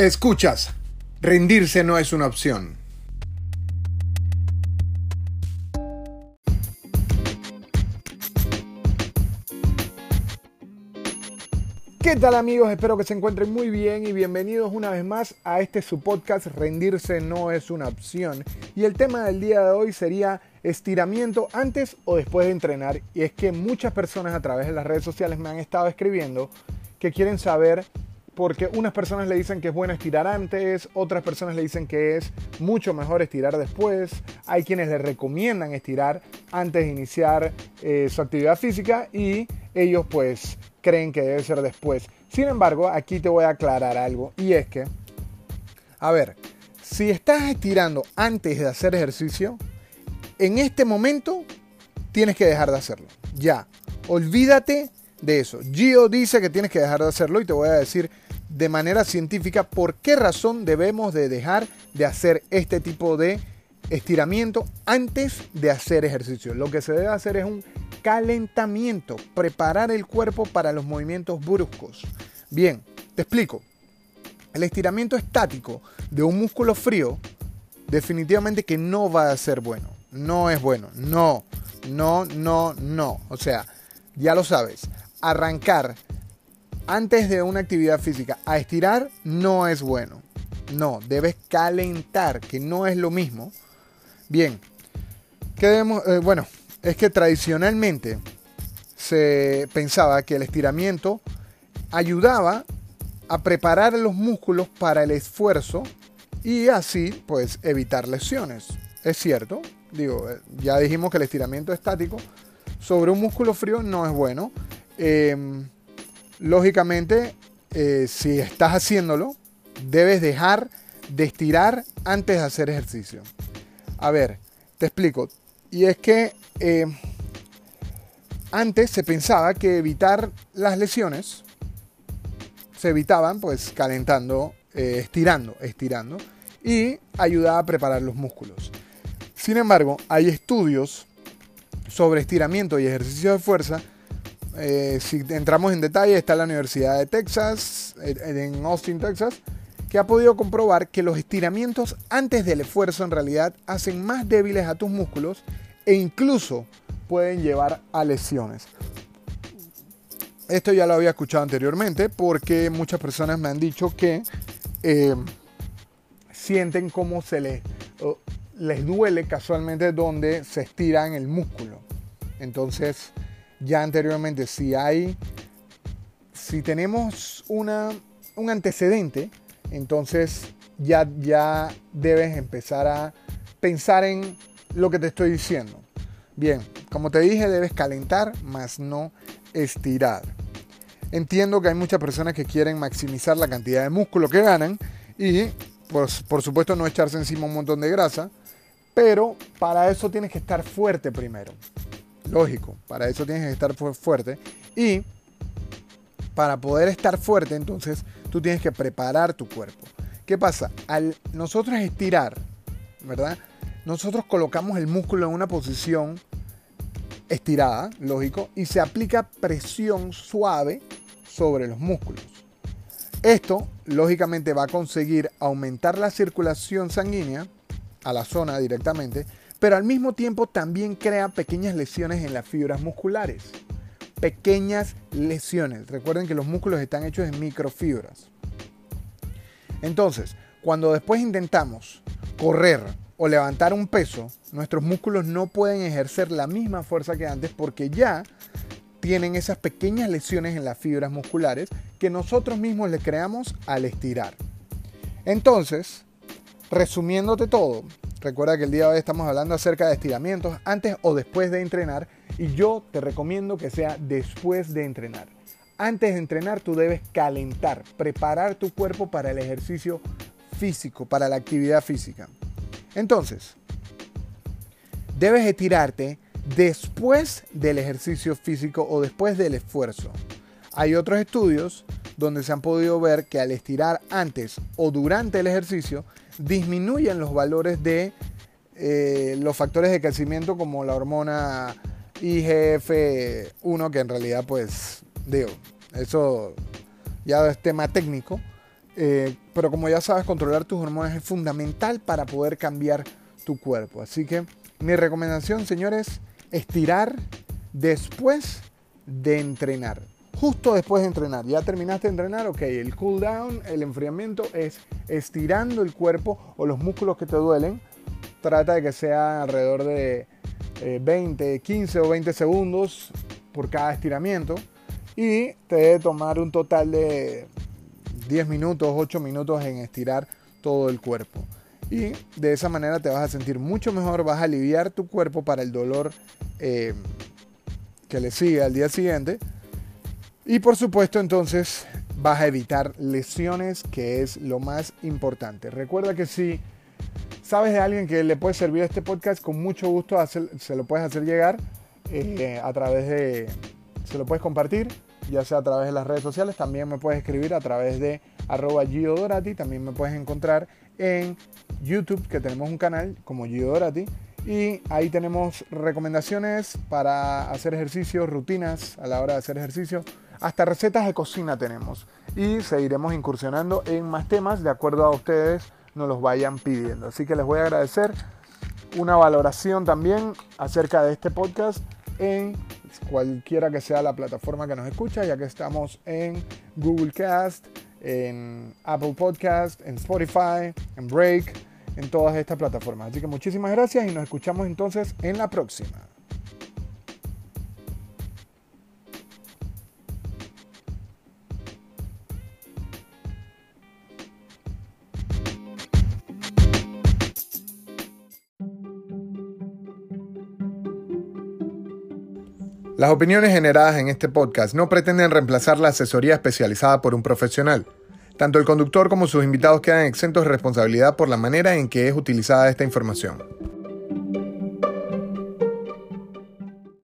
Escuchas, rendirse no es una opción. ¿Qué tal amigos? Espero que se encuentren muy bien y bienvenidos una vez más a este su podcast Rendirse no es una opción. Y el tema del día de hoy sería estiramiento antes o después de entrenar. Y es que muchas personas a través de las redes sociales me han estado escribiendo que quieren saber porque unas personas le dicen que es bueno estirar antes, otras personas le dicen que es mucho mejor estirar después, hay quienes le recomiendan estirar antes de iniciar eh, su actividad física y ellos pues creen que debe ser después. Sin embargo, aquí te voy a aclarar algo y es que, a ver, si estás estirando antes de hacer ejercicio, en este momento tienes que dejar de hacerlo. Ya, olvídate de eso. Gio dice que tienes que dejar de hacerlo y te voy a decir de manera científica por qué razón debemos de dejar de hacer este tipo de estiramiento antes de hacer ejercicio. Lo que se debe hacer es un calentamiento, preparar el cuerpo para los movimientos bruscos. Bien, te explico. El estiramiento estático de un músculo frío definitivamente que no va a ser bueno. No es bueno. No, no, no, no. O sea, ya lo sabes. Arrancar antes de una actividad física a estirar no es bueno. No, debes calentar, que no es lo mismo. Bien, ¿qué debemos? Eh, bueno, es que tradicionalmente se pensaba que el estiramiento ayudaba a preparar los músculos para el esfuerzo y así pues evitar lesiones. Es cierto, digo, eh, ya dijimos que el estiramiento estático sobre un músculo frío no es bueno. Em, lógicamente, eh, si estás haciéndolo, debes dejar de estirar antes de hacer ejercicio. A ver, te explico. Y es que eh, antes se pensaba que evitar las lesiones se evitaban pues calentando, eh, estirando, estirando y ayudaba a preparar los músculos. Sin embargo, hay estudios sobre estiramiento y ejercicio de fuerza eh, si entramos en detalle, está la Universidad de Texas, en Austin, Texas, que ha podido comprobar que los estiramientos antes del esfuerzo en realidad hacen más débiles a tus músculos e incluso pueden llevar a lesiones. Esto ya lo había escuchado anteriormente porque muchas personas me han dicho que eh, sienten como se les, les duele casualmente donde se estira en el músculo. Entonces, ya anteriormente, si hay, si tenemos una, un antecedente, entonces ya, ya debes empezar a pensar en lo que te estoy diciendo. Bien, como te dije, debes calentar, más no estirar. Entiendo que hay muchas personas que quieren maximizar la cantidad de músculo que ganan y, pues, por supuesto, no echarse encima un montón de grasa, pero para eso tienes que estar fuerte primero. Lógico, para eso tienes que estar fuerte. Y para poder estar fuerte, entonces tú tienes que preparar tu cuerpo. ¿Qué pasa? Al nosotros estirar, ¿verdad? Nosotros colocamos el músculo en una posición estirada, lógico, y se aplica presión suave sobre los músculos. Esto, lógicamente, va a conseguir aumentar la circulación sanguínea a la zona directamente pero al mismo tiempo también crea pequeñas lesiones en las fibras musculares. Pequeñas lesiones. Recuerden que los músculos están hechos de microfibras. Entonces, cuando después intentamos correr o levantar un peso, nuestros músculos no pueden ejercer la misma fuerza que antes porque ya tienen esas pequeñas lesiones en las fibras musculares que nosotros mismos le creamos al estirar. Entonces, resumiéndote todo, Recuerda que el día de hoy estamos hablando acerca de estiramientos antes o después de entrenar y yo te recomiendo que sea después de entrenar. Antes de entrenar tú debes calentar, preparar tu cuerpo para el ejercicio físico, para la actividad física. Entonces, debes estirarte después del ejercicio físico o después del esfuerzo. Hay otros estudios donde se han podido ver que al estirar antes o durante el ejercicio disminuyen los valores de eh, los factores de crecimiento como la hormona IGF-1, que en realidad pues digo, eso ya es tema técnico. Eh, pero como ya sabes, controlar tus hormonas es fundamental para poder cambiar tu cuerpo. Así que mi recomendación, señores, estirar después de entrenar. Justo después de entrenar. Ya terminaste de entrenar, ok. El cool down, el enfriamiento es estirando el cuerpo o los músculos que te duelen. Trata de que sea alrededor de 20, eh, 15 o 20 segundos por cada estiramiento. Y te debe tomar un total de 10 minutos, 8 minutos en estirar todo el cuerpo. Y de esa manera te vas a sentir mucho mejor, vas a aliviar tu cuerpo para el dolor eh, que le sigue al día siguiente. Y por supuesto entonces vas a evitar lesiones, que es lo más importante. Recuerda que si sabes de alguien que le puede servir este podcast, con mucho gusto se lo puedes hacer llegar eh, a través de... Se lo puedes compartir ya sea a través de las redes sociales, también me puedes escribir a través de arroba Gio Dorati, también me puedes encontrar en YouTube, que tenemos un canal como Gio Dorati, y ahí tenemos recomendaciones para hacer ejercicio, rutinas a la hora de hacer ejercicio, hasta recetas de cocina tenemos. Y seguiremos incursionando en más temas de acuerdo a ustedes nos los vayan pidiendo. Así que les voy a agradecer una valoración también acerca de este podcast en cualquiera que sea la plataforma que nos escucha, ya que estamos en Google Cast, en Apple Podcast, en Spotify, en Break, en todas estas plataformas. Así que muchísimas gracias y nos escuchamos entonces en la próxima. Las opiniones generadas en este podcast no pretenden reemplazar la asesoría especializada por un profesional. Tanto el conductor como sus invitados quedan exentos de responsabilidad por la manera en que es utilizada esta información.